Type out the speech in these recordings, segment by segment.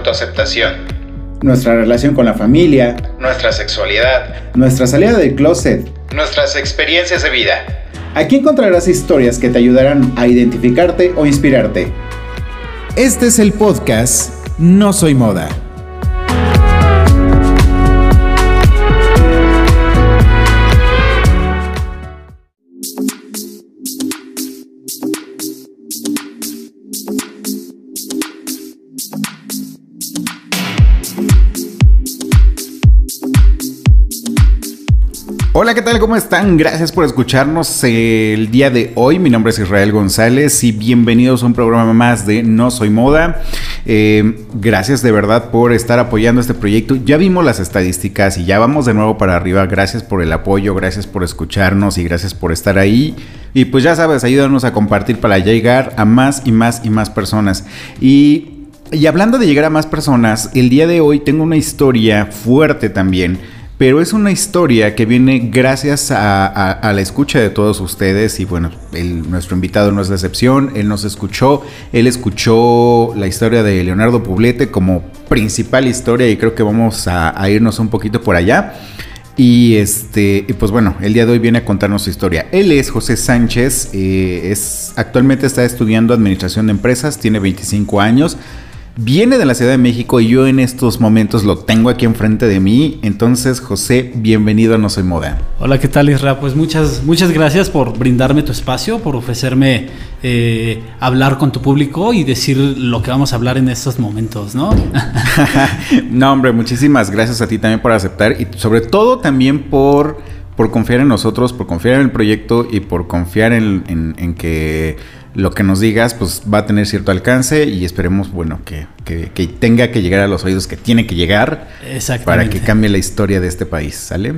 autoaceptación, nuestra relación con la familia, nuestra sexualidad, nuestra salida del closet. nuestras experiencias de vida. Aquí encontrarás historias que te ayudarán a identificarte o inspirarte. Este es el podcast No Soy Moda. Hola, ¿qué tal? ¿Cómo están? Gracias por escucharnos el día de hoy. Mi nombre es Israel González y bienvenidos a un programa más de No Soy Moda. Eh, gracias de verdad por estar apoyando este proyecto. Ya vimos las estadísticas y ya vamos de nuevo para arriba. Gracias por el apoyo, gracias por escucharnos y gracias por estar ahí. Y pues ya sabes, ayúdanos a compartir para llegar a más y más y más personas. Y, y hablando de llegar a más personas, el día de hoy tengo una historia fuerte también pero es una historia que viene gracias a, la escucha de todos ustedes y bueno, nuestro invitado no es la excepción, él nos escuchó, él escuchó la historia de Leonardo Publete como principal historia y creo que vamos a, irnos un poquito por allá. Y este, pues bueno, el día de hoy viene a contarnos su historia. Él es José Sánchez, eh, es, actualmente está estudiando Administración de Empresas, tiene 25 años. Viene de la Ciudad de México y yo en estos momentos lo tengo aquí enfrente de mí. Entonces, José, bienvenido a No Soy Moda. Hola, ¿qué tal, Isra? Pues muchas, muchas gracias por brindarme tu espacio, por ofrecerme eh, hablar con tu público y decir lo que vamos a hablar en estos momentos, ¿no? no, hombre, muchísimas gracias a ti también por aceptar y sobre todo también por, por confiar en nosotros, por confiar en el proyecto y por confiar en que lo que nos digas pues va a tener cierto alcance y esperemos, bueno, que, tenga que llegar a los oídos que tiene que llegar para que cambie la historia de este país, ¿sale?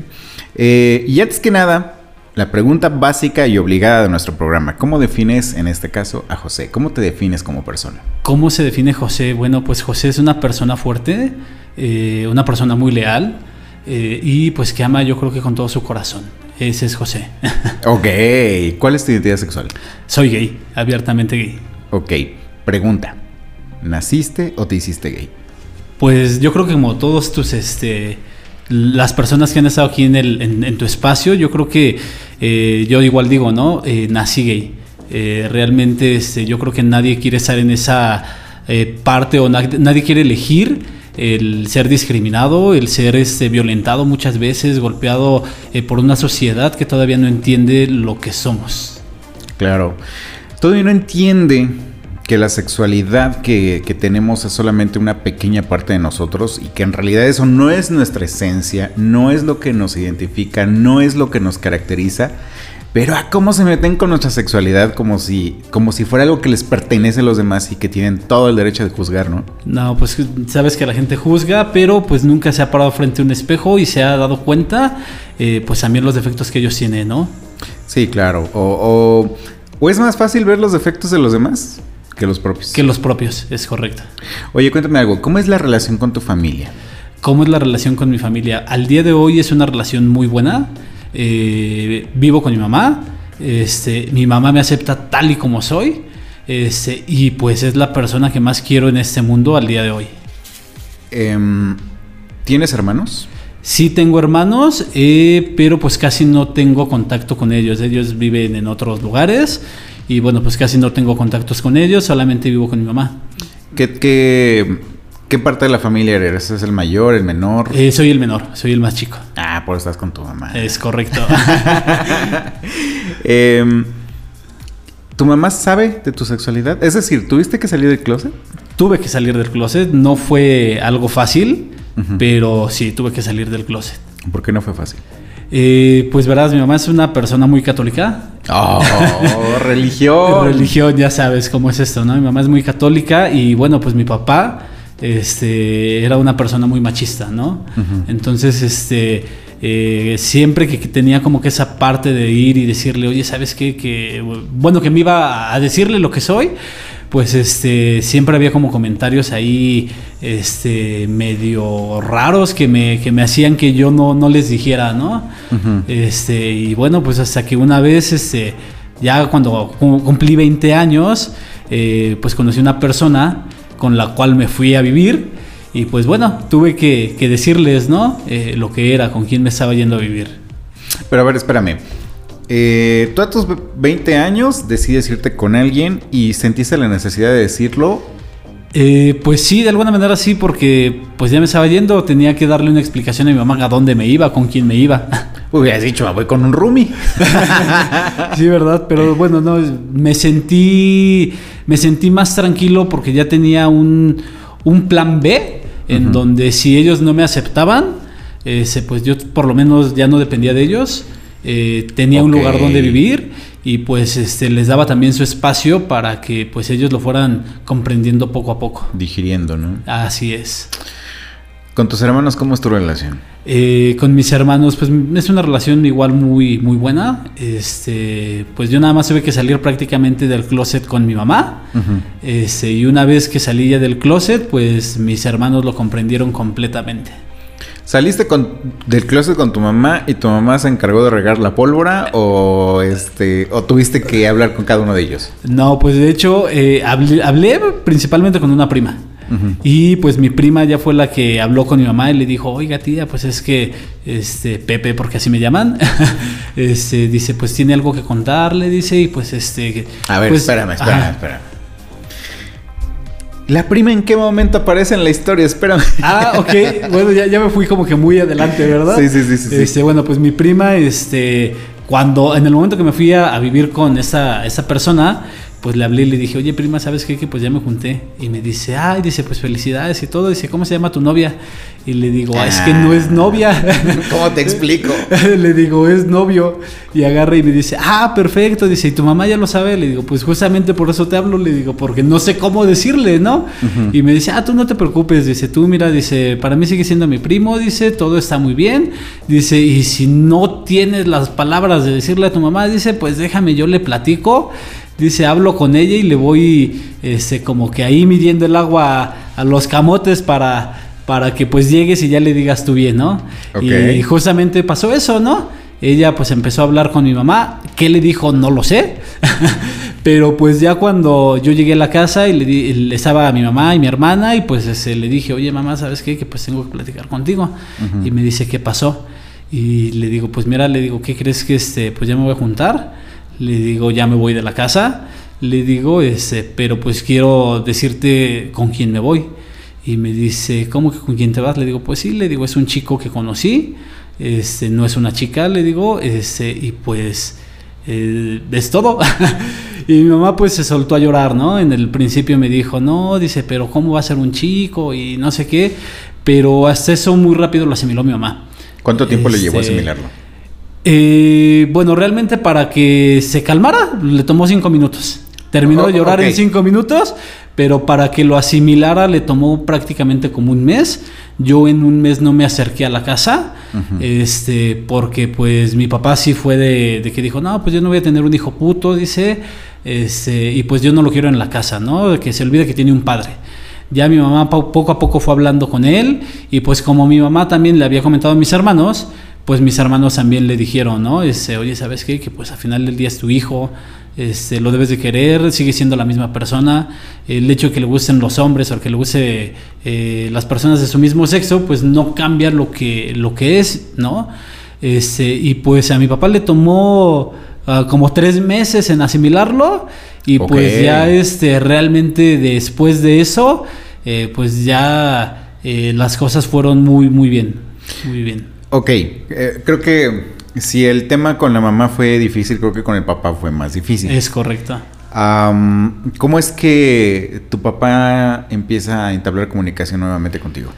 Eh, y antes que nada, la pregunta básica y obligada de nuestro programa, ¿cómo defines en este caso a José? ¿Cómo te defines como persona? ¿Cómo se define José? Bueno, pues José es una persona fuerte, eh, una persona muy leal eh, y pues que ama yo creo que con todo su corazón. Ese es José. ok. ¿Cuál es tu identidad sexual? Soy gay, abiertamente gay. Ok. Pregunta. ¿Naciste o te hiciste gay? Pues yo creo que como todos tus, este, las personas que han estado aquí en, el, en, tu espacio, yo creo que eh, yo igual digo, ¿no? Eh, nací gay. Eh, realmente este, yo creo que nadie quiere estar en esa parte o nadie quiere elegir el ser discriminado, el ser este, violentado muchas veces, golpeado eh, por una sociedad que todavía no entiende lo que somos. Claro, todavía no entiende que la sexualidad que, que, tenemos es solamente una pequeña parte de nosotros y que en realidad eso no es nuestra esencia, no es lo que nos identifica, no es lo que nos caracteriza pero a ah, cómo se meten con nuestra sexualidad como si, como si fuera algo que les pertenece a los demás y que tienen todo el derecho de juzgar, ¿no? No, pues sabes que la gente juzga, pero pues nunca se ha parado frente a un espejo y se ha dado cuenta, eh, pues también los defectos que ellos tienen, ¿no? Sí, claro. O, o, es más fácil ver los defectos de los demás que los propios. Que los propios, es correcto. Oye, cuéntame algo, ¿cómo es la relación con tu familia? ¿Cómo es la relación con mi familia? Al día de hoy es una relación muy buena. Eh, vivo con mi mamá, este, mi mamá me acepta tal y como soy, este, y pues es la persona que más quiero en este mundo al día de hoy. Em, ¿Tienes hermanos? Sí tengo hermanos, eh, pero pues casi no tengo contacto con ellos. Ellos viven en otros lugares y bueno, pues casi no tengo contactos con ellos, solamente vivo con mi mamá. ¿Qué, qué ¿Qué parte de la familia eres? ¿Es el mayor, el menor? Eh, soy el menor, soy el más chico. Ah, por eso estás con tu mamá. Es correcto. Em, ¿Tu mamá sabe de tu sexualidad? Es decir, ¿tuviste que salir del closet? Tuve que salir del closet. No fue algo fácil, pero sí, tuve que salir del closet. ¿Por qué no fue fácil? Eh, pues verás, mi mamá es una persona muy católica. Oh, religión. religión, ya sabes cómo es esto, ¿no? Mi mamá es muy católica y bueno, pues mi papá este, era una persona muy machista, ¿no? Entonces, este, eh, siempre que, tenía como que esa parte de ir y decirle, oye, ¿sabes qué? Que, bueno, que me iba a decirle lo que soy, pues este, siempre había como comentarios ahí este, medio raros que me, que me hacían que yo no, no les dijera, ¿no? este, y bueno, pues hasta que una vez, este, ya cuando cumplí 20 años, eh, pues conocí una persona con la cual me fui a vivir Y pues bueno, tuve que, que decirles, ¿no? Eh, lo que era, con quién me estaba yendo a vivir. Pero a ver, espérame. Eh, tú a tus 20 años decides irte con alguien y sentiste la necesidad de decirlo. Eh, pues sí, de alguna manera sí, porque pues ya me estaba yendo, tenía que darle una explicación a mi mamá a dónde me iba, con quién me iba. Hubieras dicho, me voy con un roomie. sí, verdad, pero bueno, no, me sentí, me sentí más tranquilo porque ya tenía un, un plan B en donde si ellos no me aceptaban, ese, pues yo por lo menos ya no dependía de ellos, eh, tenía un lugar donde vivir y pues este, les daba también su espacio para que pues ellos lo fueran comprendiendo poco a poco. Digiriendo, ¿no? Así es. Con tus hermanos, ¿cómo es tu relación? Eh, con mis hermanos, pues es una relación igual muy, muy buena. Este, pues yo nada más tuve que salir prácticamente del closet con mi mamá. Este, y una vez que salí ya del closet, pues mis hermanos lo comprendieron completamente. ¿Saliste con, del closet con tu mamá y tu mamá se encargó de regar la pólvora o este o tuviste que hablar con cada uno de ellos? No, pues de hecho eh, hablé, hablé principalmente con una prima. Y pues mi prima ya fue la que habló con mi mamá y le dijo, oiga tía, pues es que este Pepe, porque así me llaman, este, dice, pues tiene algo que contarle, dice, y pues este... A ver, pues, espérame, espérame, ajá. espérame. ¿La prima en qué momento aparece en la historia? Espérame. Ah, ok. Bueno, ya, ya me fui como que muy adelante, ¿verdad? Sí, sí, sí, sí, sí. Este, bueno, pues mi prima, este, cuando, en el momento que me fui a, a vivir con esa, esa persona, pues le hablé y le dije, oye, prima, ¿sabes qué? Que pues ya me junté. Y me dice, ay, dice, pues felicidades y todo. Dice, ¿cómo se llama tu novia? Y le digo, ah, es que no es novia. ¿Cómo te explico? le digo, es novio. Y agarra y me dice, ah, perfecto. Dice, ¿y tu mamá ya lo sabe? Le digo, pues justamente por eso te hablo. Le digo, porque no sé cómo decirle, ¿no? Y me dice, ah, tú no te preocupes. Dice, tú mira, dice, para mí sigue siendo mi primo. Dice, todo está muy bien. Dice, y si no tienes las palabras de decirle a tu mamá, dice, pues déjame, yo le platico. Dice, hablo con ella y le voy, este, como que ahí midiendo el agua a, a los camotes para, para que pues llegues y ya le digas tú bien, ¿no? Y justamente pasó eso, ¿no? Ella pues empezó a hablar con mi mamá. ¿Qué le dijo? No lo sé. Pero pues ya cuando yo llegué a la casa y le, di- le estaba a mi mamá y mi hermana y pues este, le dije, oye mamá, ¿sabes qué? Que pues tengo que platicar contigo. Y me dice, ¿qué pasó? Y le digo, pues mira, le digo, ¿qué crees que este, pues ya me voy a juntar? Le digo, ya me voy de la casa. Le digo, este, pero pues quiero decirte con quién me voy. Y me dice, ¿cómo que con quién te vas? Le digo, pues sí, le digo, es un chico que conocí, este, no es una chica, le digo, este, y pues eh, es todo. y mi mamá pues se soltó a llorar, ¿no? En el principio me dijo, no, dice, pero ¿cómo va a ser un chico? Y no sé qué, pero hasta eso muy rápido lo asimiló mi mamá. ¿Cuánto tiempo le llevó a Este, asimilarlo? Eh, bueno, realmente para que se calmara le tomó cinco minutos. Terminó Oh, de llorar ok. en cinco minutos, pero para que lo asimilara le tomó prácticamente como un mes. Yo en un mes no me acerqué a la casa, este, porque pues mi papá sí fue de, de que dijo, no, pues yo no voy a tener un hijo puto, dice, este, y pues yo no lo quiero en la casa, ¿no? De que se olvide que tiene un padre. Ya mi mamá po- poco a poco fue hablando con él y pues como mi mamá también le había comentado a mis hermanos, pues mis hermanos también le dijeron, ¿no? Este, oye, ¿sabes qué? Que pues al final del día es tu hijo, este, lo debes de querer, sigue siendo la misma persona. El hecho de que le gusten los hombres o que le guste eh, las personas de su mismo sexo, pues no cambia lo que, lo que es, ¿no? Este, y pues a mi papá le tomó ah, como tres meses en asimilarlo y pues ya este, realmente después de eso, eh, pues ya eh, las cosas fueron muy, muy bien, muy bien. Ok, eh, creo que si el tema con la mamá fue difícil, creo que con el papá fue más difícil. Es correcto. Am, ¿Cómo es que tu papá empieza a entablar comunicación nuevamente contigo?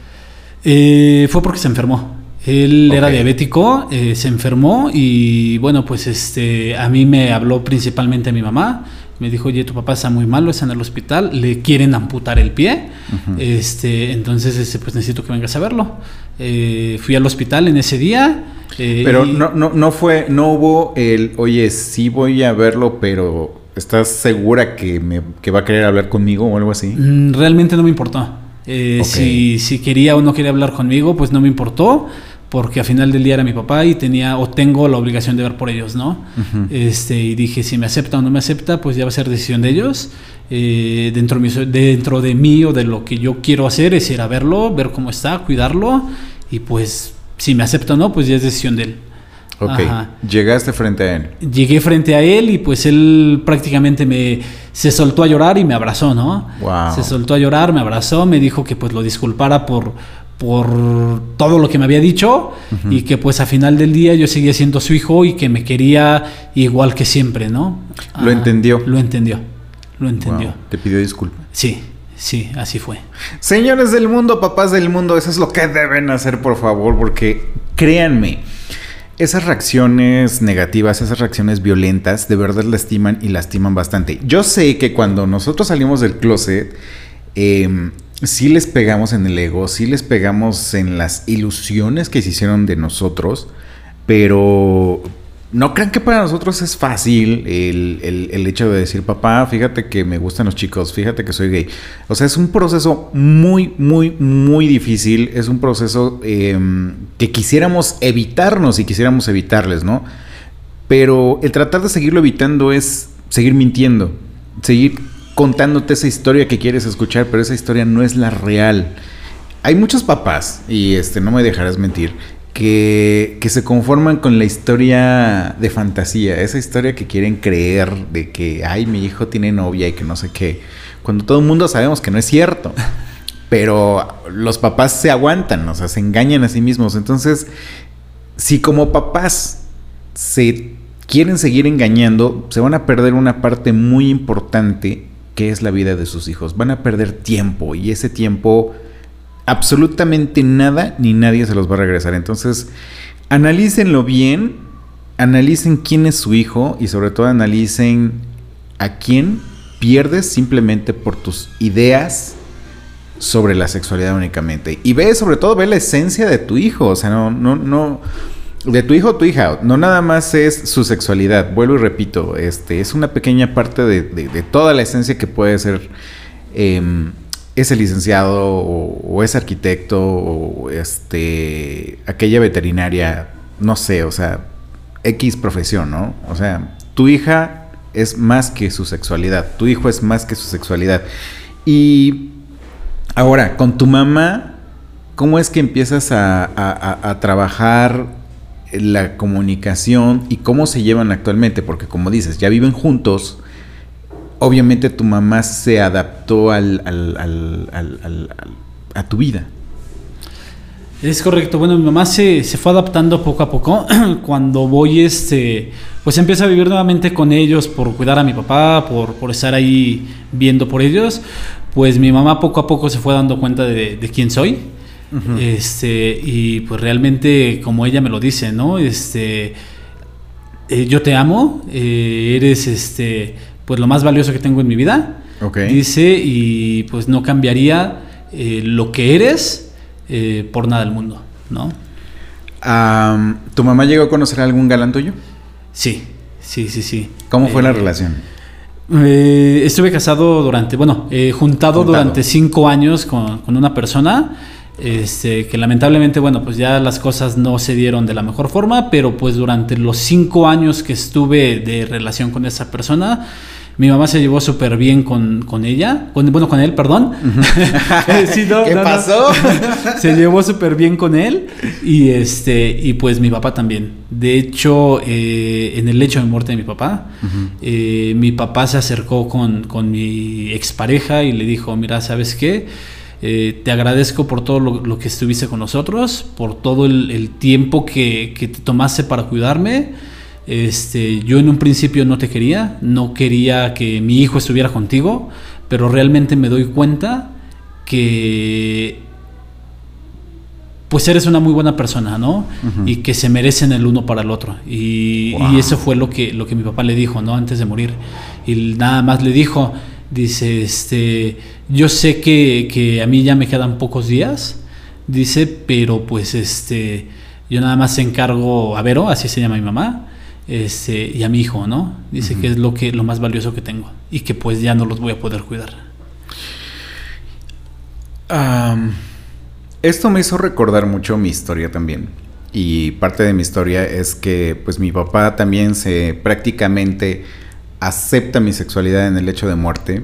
Eh, fue porque se enfermó. Él era diabético, eh, se enfermó y bueno, pues este, a mí me habló principalmente mi mamá. Me dijo, oye, tu papá está muy malo, está en el hospital, le quieren amputar el pie. Este, entonces, este, pues necesito que vengas a verlo. Eh, fui al hospital en ese día. eh, Pero no, no, no fue, no hubo el, oye, sí voy a verlo, pero ¿estás segura que, me, que va a querer hablar conmigo o algo así? Mm, Realmente no me importó. Eh, Ok. si, si quería o no quería hablar conmigo, pues no me importó. porque al final del día era mi papá y tenía o tengo la obligación de ver por ellos, ¿no? este, y dije, si me acepta o no me acepta, pues ya va a ser decisión de ellos. Eh, dentro, de dentro de mí o de lo que yo quiero hacer es ir a verlo, ver cómo está, cuidarlo y pues si me acepta o no, pues ya es decisión de él. Ok, llegaste frente a él. Llegué frente a él y pues él prácticamente me se soltó a llorar y me abrazó, ¿no? Wow. Se soltó a llorar, me abrazó, me dijo que pues lo disculpara por, por todo lo que me había dicho y que pues a final del día yo seguía siendo su hijo y que me quería igual que siempre, ¿no? Lo entendió. Lo entendió, lo entendió. Te pidió disculpas. Sí, sí, así fue. Señores del mundo, papás del mundo, eso es lo que deben hacer, por favor, porque créanme, esas reacciones negativas, esas reacciones violentas, de verdad lastiman y lastiman bastante. Yo sé que cuando nosotros salimos del closet, eh, sí les pegamos en el ego, sí les pegamos en las ilusiones que se hicieron de nosotros, pero no crean que para nosotros es fácil el, hecho de decir, papá, fíjate que me gustan los chicos, fíjate que soy gay. O sea, es un proceso muy, muy, muy difícil, es un proceso em, que quisiéramos evitarnos y quisiéramos evitarles, ¿no? Pero el tratar de seguirlo evitando es seguir mintiendo, seguir contándote esa historia que quieres escuchar, pero esa historia no es la real. Hay muchos papás, y este, no me dejarás mentir, que, que, se conforman con la historia de fantasía, esa historia que quieren creer de que, ay, mi hijo tiene novia y que no sé qué, cuando todo el mundo sabemos que no es cierto. Pero los papás se aguantan, o sea, se engañan a sí mismos. Entonces, si como papás se quieren seguir engañando, se van a perder una parte muy importante qué es la vida de sus hijos. Van a perder tiempo y ese tiempo absolutamente nada ni nadie se los va a regresar. Entonces, analícenlo bien, analicen quién es su hijo y sobre todo analicen a quién pierdes simplemente por tus ideas sobre la sexualidad únicamente. Y ve sobre todo, ve la esencia de tu hijo. O sea, no, no, no de tu hijo o tu hija, no nada más es su sexualidad, vuelvo y repito, este, es una pequeña parte de, toda la esencia que puede ser em, ese licenciado o, ese arquitecto o este, aquella veterinaria, no sé, o sea, X profesión, ¿no? O sea, tu hija es más que su sexualidad, tu hijo es más que su sexualidad. Y ahora, con tu mamá, ¿cómo es que empiezas a trabajar? la comunicación y cómo se llevan actualmente, porque como dices, ya viven juntos, obviamente tu mamá se adaptó al, a tu vida. Es correcto, bueno, mi mamá se, se fue adaptando poco a poco. Cuando voy, este, pues empiezo a vivir nuevamente con ellos por cuidar a mi papá, por, por estar ahí viendo por ellos, pues mi mamá poco a poco se fue dando cuenta de, de quién soy este, y pues realmente, como ella me lo dice, ¿no? Este, eh, yo te amo, eh, eres este, pues lo más valioso que tengo en mi vida. Dice, y pues no cambiaría eh, lo que eres por nada del mundo, ¿no? ¿Tu mamá llegó a conocer a algún galán tuyo? Sí, sí, sí, sí. ¿Cómo fue la relación? estuve casado durante, bueno, juntado, durante cinco años con, con una persona este, que lamentablemente, bueno, pues ya las cosas no se dieron de la mejor forma, pero pues durante los cinco años que estuve de relación con esa persona, mi mamá se llevó súper bien con, con, ella, bueno, con él, perdón. ¿Qué pasó? se llevó súper bien con él y, este, y pues mi papá también. De hecho, eh, en el hecho de muerte de mi papá, eh, mi papá se acercó con, con mi expareja y le dijo, mira, ¿sabes qué? Eh, te agradezco por todo lo, que estuviste con nosotros, por todo el, tiempo que, te tomaste para cuidarme. Este, yo en un principio no te quería, no quería que mi hijo estuviera contigo, pero realmente me doy cuenta que pues eres una muy buena persona, ¿no? Y que se merecen el uno para el otro. Y, y, eso fue lo que, lo que mi papá le dijo, ¿no? Antes de morir. Y nada más le dijo, Dice, este, yo sé que, a mí ya me quedan pocos días, dice, pero pues este, yo nada más encargo a Vero, así se llama mi mamá, este, y a mi hijo, ¿no? Dice que es lo que lo más valioso que tengo y que pues ya no los voy a poder cuidar. esto me hizo recordar mucho mi historia también. y parte de mi historia es que pues mi papá también se prácticamente acepta mi sexualidad en el hecho de muerte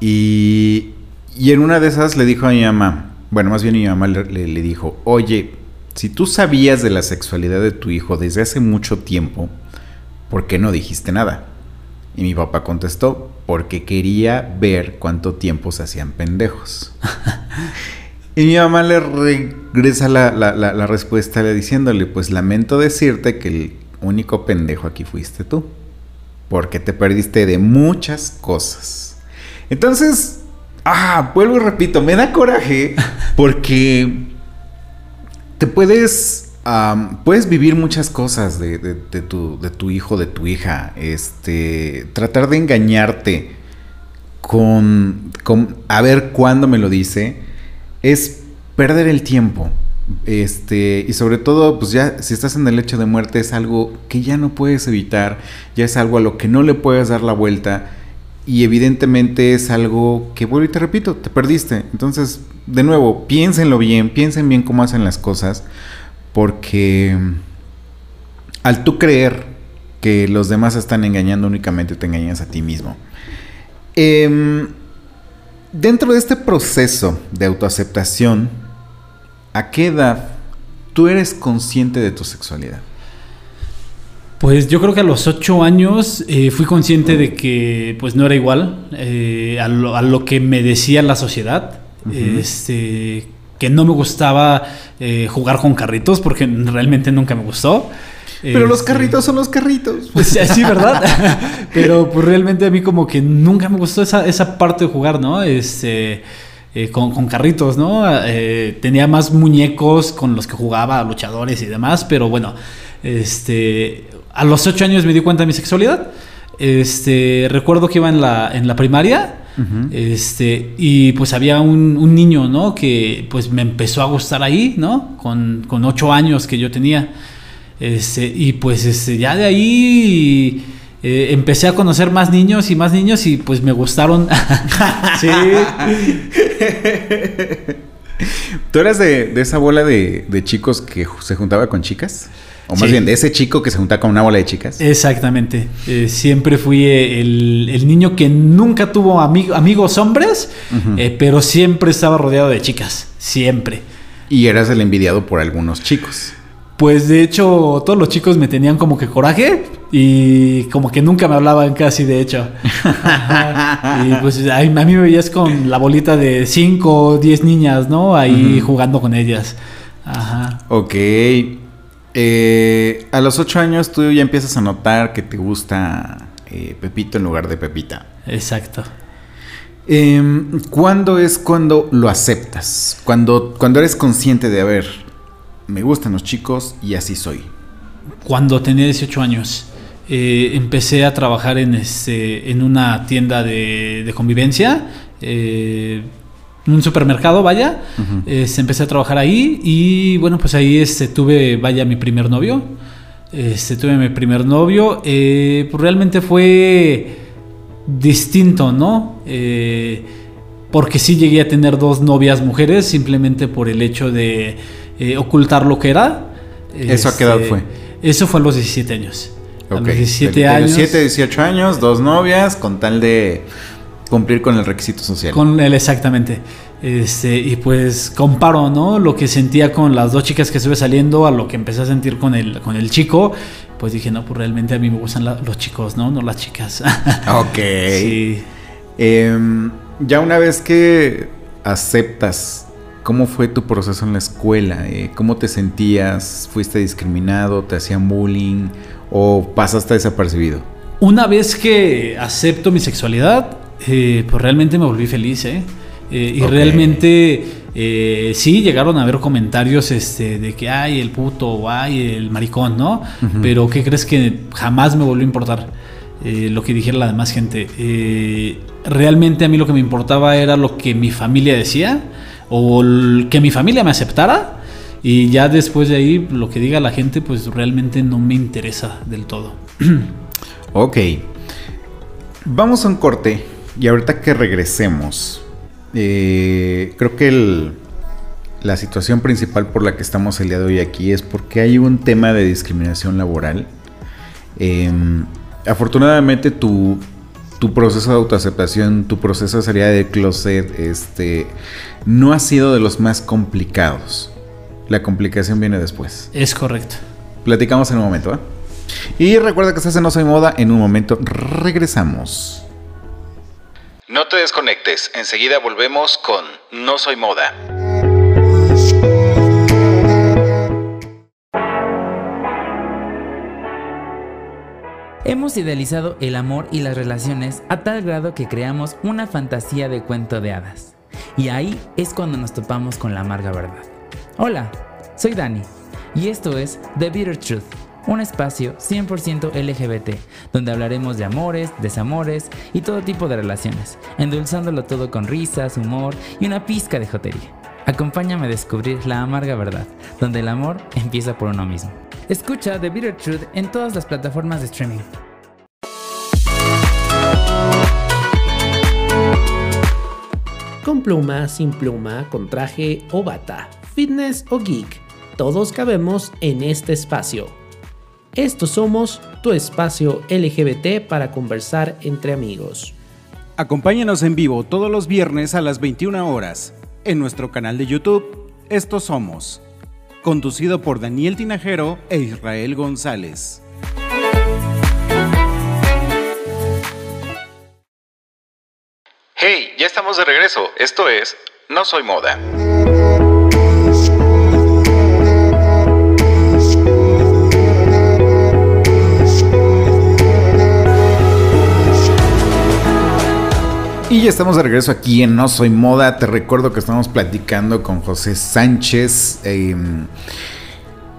y, y en una de esas le dijo a mi mamá, bueno más bien mi mamá le, le dijo, oye, si tú sabías de la sexualidad de tu hijo desde hace mucho tiempo, ¿por qué no dijiste nada? Y mi papá contestó, porque quería ver cuánto tiempo se hacían pendejos. Y mi mamá le regresa la, la, la, respuesta diciéndole, pues lamento decirte que el único pendejo aquí fuiste tú, porque te perdiste de muchas cosas. Entonces, ah, vuelvo y repito, me da coraje porque te puedes, puedes vivir muchas cosas de, de, tu, de tu hijo, de tu hija, este, tratar de engañarte con, con a ver cuándo me lo dice es perder el tiempo. Este, y sobre todo, pues ya si estás en el lecho de muerte es algo que ya no puedes evitar, ya es algo a lo que no le puedes dar la vuelta y evidentemente es algo que, vuelvo y te repito, te perdiste. Entonces, de nuevo, piénsenlo bien, piensen bien cómo hacen las cosas, porque al tú creer que los demás están engañando únicamente te engañas a ti mismo. Eh, Dentro de este proceso de autoaceptación, ¿a qué edad tú eres consciente de tu sexualidad? Pues yo creo que a los ocho años eh, fui consciente de que pues no era igual eh, a, lo, que me decía la sociedad. Este, que no me gustaba eh, jugar con carritos porque realmente nunca me gustó. Pero los este, carritos son los carritos. Pues sí, ¿verdad? Pero pues realmente a mí como que nunca me gustó esa, esa parte de jugar, ¿no? Este, eh, con, con, carritos, ¿no? Eh, tenía más muñecos con los que jugaba, luchadores y demás, pero bueno, este, a los ocho años me di cuenta de mi sexualidad. Este, recuerdo que iba en la, en la primaria. Este, y pues había un, un, niño, ¿no? Que pues me empezó a gustar ahí, ¿no? Con, con ocho años que yo tenía. Este, y pues este, ya de ahí eh, empecé a conocer más niños y más niños y pues me gustaron. sí. ¿Tú eras de, esa bola de, chicos que se juntaba con chicas? O más bien, de ese chico que se juntaba con una bola de chicas. Exactamente. Eh, siempre fui el, niño que nunca tuvo amigos hombres, eh, pero siempre estaba rodeado de chicas. Siempre. Y eras el envidiado por algunos chicos. Pues de hecho todos los chicos me tenían como que coraje y como que nunca me hablaban casi de hecho. Y pues a, mí me veías con la bolita de 5 o 10 niñas, ¿no? Ahí jugando con ellas. Ajá. Ok. Eh, a los 8 años tú ya empiezas a notar que te gusta eh, Pepito en lugar de Pepita. Exacto. Em, ¿Cuándo es cuando lo aceptas? Cuando, cuando eres consciente de, haber me gustan los chicos y así soy. Cuando tenía 18 años, eh, empecé a trabajar en, este, en una tienda de, convivencia, eh, un supermercado, vaya. Este, empecé a trabajar ahí y bueno, pues ahí este, tuve, vaya, mi primer novio. Este, tuve mi primer novio. Eh, pues realmente fue distinto, ¿no? porque sí llegué a tener dos novias mujeres simplemente por el hecho de eh, ocultar lo que era. ¿Eso a qué edad este, fue? Eso fue a los 17 años. A los 17 años. 17, 18 años, dos novias, con tal de cumplir con el requisito social. Con él, exactamente. Este, y pues comparo, ¿no? Lo que sentía con las dos chicas que estuve saliendo a lo que empecé a sentir con el, con el chico. Pues dije, no, pues realmente a mí me gustan los chicos, ¿no? No las chicas. ok. Sí. Em, ya una vez que aceptas ¿Cómo fue tu proceso en la escuela? Eh, ¿Cómo te sentías? ¿Fuiste discriminado? ¿Te hacían bullying? ¿O pasaste desapercibido? Una vez que acepto mi sexualidad, eh, pues realmente me volví feliz, ¿eh? eh y realmente sí llegaron a haber comentarios este, de que ay el puto o ay el maricón, ¿no? Pero ¿qué crees que jamás me volvió a importar lo que dijera la demás gente? realmente a mí lo que me importaba era lo que mi familia decía o que mi familia me aceptara y ya después de ahí lo que diga la gente pues realmente no me interesa del todo. ok. Vamos a un corte y ahorita que regresemos, eh, creo que el, la situación principal por la que estamos el día de hoy aquí es porque hay un tema de discriminación laboral. Em, afortunadamente tu, tu proceso de autoaceptación, tu proceso de salida del closet, este, no ha sido de los más complicados. La complicación viene después. Es correcto. Platicamos en un momento, ¿eh? Y recuerda que estás en No Soy Moda. En un momento regresamos. No te desconectes, enseguida volvemos con No Soy Moda. Hemos idealizado el amor y las relaciones a tal grado que creamos una fantasía de cuento de hadas. Y ahí es cuando nos topamos con la amarga verdad. Hola, soy Dani y esto es The Bitter Truth, un espacio 100% LGBT, donde hablaremos de amores, desamores y todo tipo de relaciones, endulzándolo todo con risas, humor y una pizca de jotería. Acompáñame a descubrir la amarga verdad, donde el amor empieza por uno mismo. Escucha The Bitter Truth en todas las plataformas de streaming. Con pluma, sin pluma, con traje o bata, fitness o geek, todos cabemos en este espacio. Estos somos tu espacio LGBT para conversar entre amigos. Acompáñanos en vivo todos los viernes a las 21 horas en nuestro canal de YouTube Estos Somos, conducido por Daniel Tinajero e Israel González. Hey, ya estamos de regreso. Esto es No Soy Moda. Y estamos de regreso aquí en No Soy Moda. Te recuerdo que estamos platicando con José Sánchez. eh,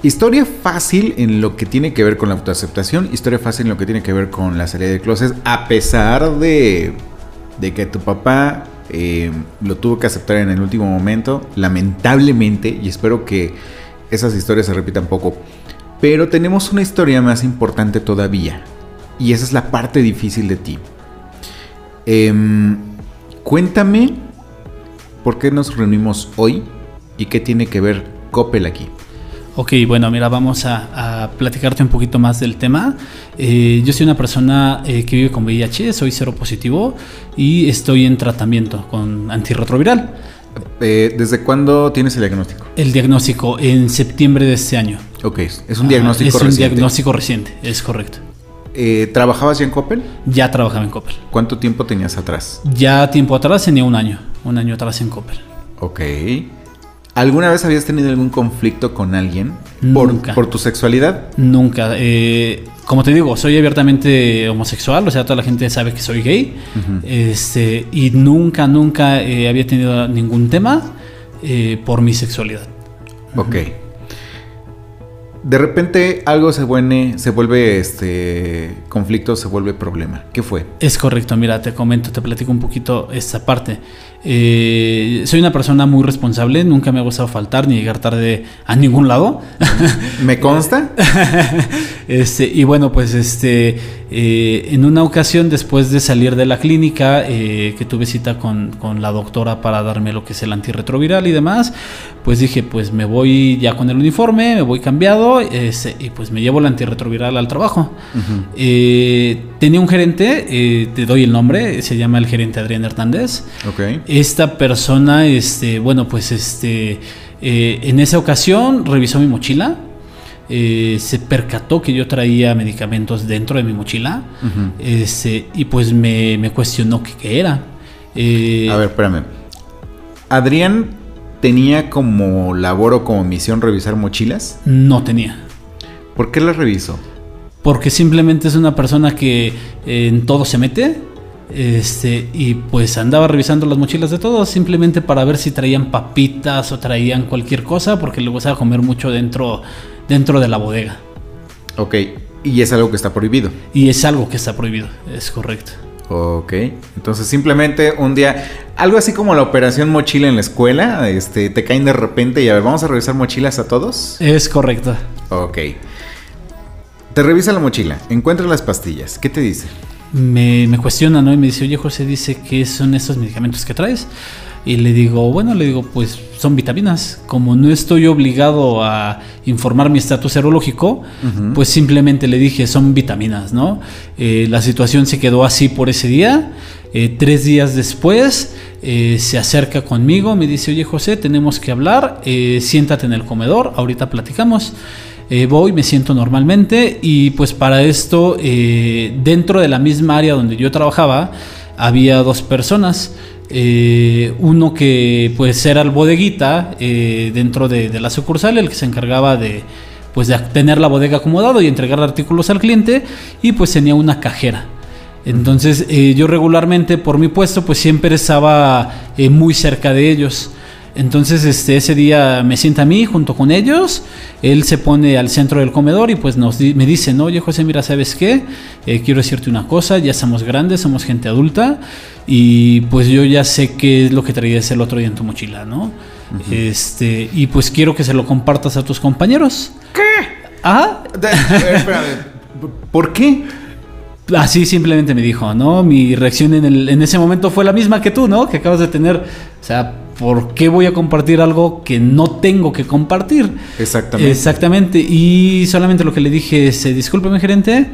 historia fácil en lo que tiene que ver con la autoaceptación. Historia fácil en lo que tiene que ver con la salida de closet. A pesar de, de que tu papá eh, lo tuvo que aceptar en el último momento. Lamentablemente. Y espero que esas historias se repitan poco. Pero tenemos una historia más importante todavía. Y esa es la parte difícil de ti. Em, cuéntame por qué nos reunimos hoy y qué tiene que ver Coppel aquí. Ok, bueno, mira, vamos a, a platicarte un poquito más del tema. Eh, yo soy una persona eh, que vive con VIH, soy cero positivo y estoy en tratamiento con antirretroviral. Eh, ¿Desde cuándo tienes el diagnóstico? El diagnóstico en septiembre de este año. Ok, es un diagnóstico Ah, es un reciente. diagnóstico reciente, es correcto. Eh, ¿Trabajabas ya en Coppel? Ya trabajaba en Coppel. ¿Cuánto tiempo tenías atrás? Ya tiempo atrás tenía un año, un año atrás en Coppel. Ok. ¿Alguna vez habías tenido algún conflicto con alguien Nunca. por, por tu sexualidad? Nunca. eh, como te digo, soy abiertamente homosexual, o sea, toda la gente sabe que soy gay. este, y nunca, nunca eh, había tenido ningún tema eh, por mi sexualidad. Ok. De repente algo se vuelve, se vuelve este conflicto, se vuelve problema. ¿Qué fue? Es correcto, mira, te comento, te platico un poquito esta parte. Eh, soy una persona muy responsable, nunca me ha gustado faltar ni llegar tarde a ningún lado. ¿Me consta? Este, y bueno, pues este, eh, en una ocasión después de salir de la clínica, eh, que tuve cita con, con la doctora para darme lo que es el antirretroviral y demás, pues dije, pues me voy ya con el uniforme, me voy cambiado este, y pues me llevo el antirretroviral al trabajo. Eh, tenía un gerente, te doy el nombre, se llama el gerente Adrián Hernández. Esta persona, este, bueno, pues este, en esa ocasión revisó mi mochila. Eh, se percató que yo traía medicamentos dentro de mi mochila este, y pues me, me cuestionó qué qué era. Eh, A ver, espérame. Adrián tenía como labor o como misión revisar mochilas. No tenía. ¿Por qué las revisó? Porque simplemente es una persona que eh, en todo se mete. Este, y pues andaba revisando las mochilas de todos simplemente para ver si traían papitas o traían cualquier cosa, porque le gustaba comer mucho dentro, dentro de la bodega. Ok. Y es algo que está prohibido. Y es algo que está prohibido, es correcto. Ok. Entonces simplemente un día, algo así como la operación mochila en la escuela, este, te caen de repente y a ver, vamos a revisar mochilas a todos. Es correcto. Ok. Te revisa la mochila, encuentra las pastillas. ¿Qué te dice? Me, me cuestiona, ¿no? Y me dice, oye José, dice que son esos medicamentos que traes. Y le digo, bueno, le digo, pues son vitaminas. Como no estoy obligado a informar mi estatus serológico, pues simplemente le dije, son vitaminas, ¿no? Eh, la situación se quedó así por ese día. Eh, tres días después eh, se acerca conmigo, me dice, oye José, tenemos que hablar, siéntate en el comedor, ahorita platicamos. voy, me siento normalmente y pues para esto, dentro de la misma área donde yo trabajaba, había dos personas. Eh, uno que pues era el bodeguita eh, dentro de, la sucursal, el que se encargaba de pues de tener la bodega acomodado y entregar artículos al cliente y pues tenía una cajera. Entonces eh, yo regularmente por mi puesto pues siempre estaba muy cerca de ellos. Entonces, este, ese día me sienta a mí junto con ellos, él se pone al centro del comedor y pues nos me dice, no, oye José, mira, ¿sabes qué? Eh, quiero decirte una cosa, ya somos grandes, somos gente adulta y pues yo ya sé qué es lo que traías el otro día en tu mochila, ¿no? Este, y pues quiero que se lo compartas a tus compañeros. ¿Qué? ¿Ah? ¿Por qué? Así simplemente me dijo, ¿no? Mi reacción en, el, en ese momento fue la misma que tú, ¿no? Que acabas de tener. O sea, ¿por qué voy a compartir algo que no tengo que compartir? Exactamente. Exactamente. Y solamente lo que le dije es, eh, discúlpeme gerente,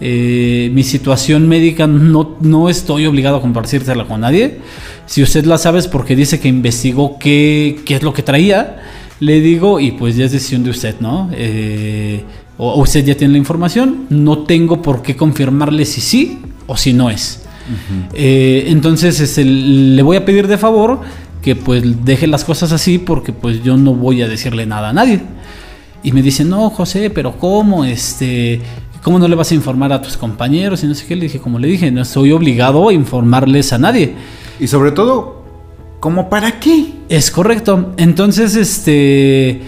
eh, mi situación médica no, no estoy obligado a compartírsela con nadie. Si usted la sabe es porque dice que investigó qué, qué es lo que traía, le digo, y pues ya es decisión de usted, ¿no? Eh, o usted ya tiene la información, no tengo por qué confirmarle si sí o si no es. entonces le voy a pedir de favor que pues deje las cosas así porque pues yo no voy a decirle nada a nadie. Y me dice, no, José, pero ¿cómo? Este, ¿Cómo no le vas a informar a tus compañeros? Y no sé qué. Le dije, como le dije, no estoy obligado a informarles a nadie. Y sobre todo, ¿cómo para qué? Es correcto. Entonces, este,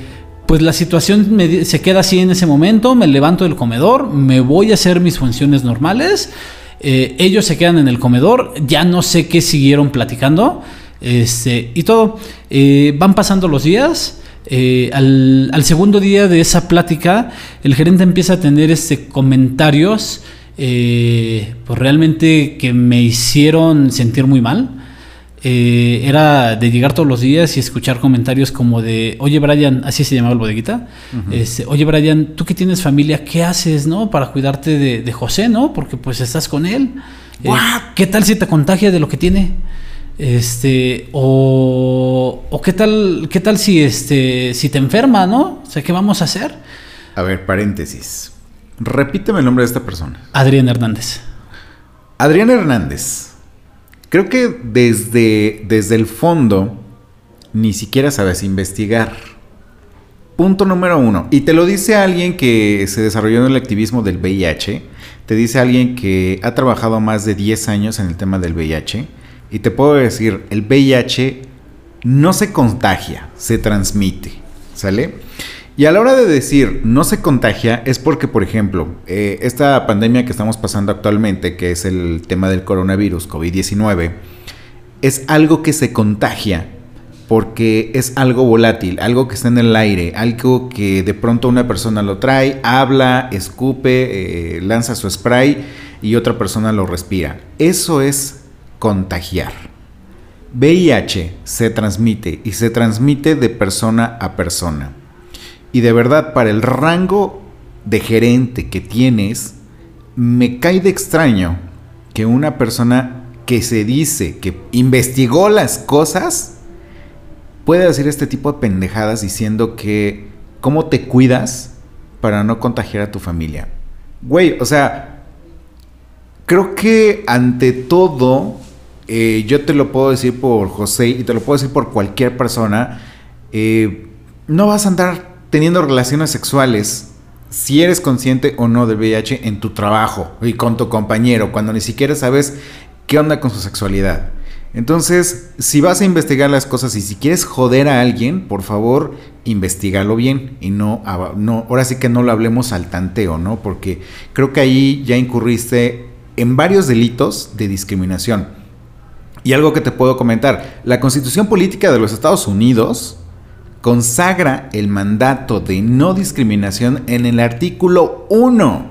pues la situación se queda así en ese momento. Me levanto del comedor, me voy a hacer mis funciones normales. Eh, ellos se quedan en el comedor. Ya no sé qué siguieron platicando. Este, y todo. Eh, van pasando los días. Eh, al, segundo día de esa plática, el gerente empieza a tener este, comentarios eh, pues realmente que me hicieron sentir muy mal. era de llegar todos los días y escuchar comentarios como de, oye Brian, así se llamaba el bodeguita, este, oye Brian, tú que tienes familia, ¿qué haces, no? Para cuidarte de, de José, ¿no? Porque pues estás con él. ¿Qué tal si te contagia de lo que tiene? Este, o, o qué tal, qué tal si este, si te enferma, ¿no? O sea, ¿qué vamos a hacer? A ver, paréntesis. Repíteme el nombre de esta persona. Adrián Hernández. Adrián Hernández. Creo que desde, desde el fondo ni siquiera sabes investigar. Punto número uno. Y te lo dice alguien que se desarrolló en el activismo del VIH. Te dice alguien que ha trabajado más de 10 años en el tema del VIH y te puedo decir, el VIH no se contagia, se transmite, ¿sale? Y a la hora de decir no se contagia es porque, por ejemplo, eh, esta pandemia que estamos pasando actualmente, que es el tema del coronavirus, COVID-19, es algo que se contagia porque es algo volátil, algo que está en el aire, algo que de pronto una persona lo trae, habla, escupe, eh, lanza su spray y otra persona lo respira. Eso es contagiar. VIH se transmite y se transmite de persona a persona. Y de verdad, para el rango de gerente que tienes, me cae de extraño que una persona que se dice que investigó las cosas puede hacer este tipo de pendejadas diciendo que cómo te cuidas para no contagiar a tu familia. Güey, o sea, creo que ante todo eh, yo te lo puedo decir por José y te lo puedo decir por cualquier persona, eh, no vas a andar teniendo relaciones sexuales si eres consciente o no del VIH en tu trabajo y con tu compañero, cuando ni siquiera sabes qué onda con su sexualidad. Entonces, si vas a investigar las cosas y si quieres joder a alguien, por favor, investigalo bien y no, ahora sí que no lo hablemos al tanteo, ¿no? Porque creo que ahí ya incurriste en varios delitos de discriminación. Y algo que te puedo comentar, la constitución política de los Estados Unidos consagra el mandato de no discriminación en el artículo 1.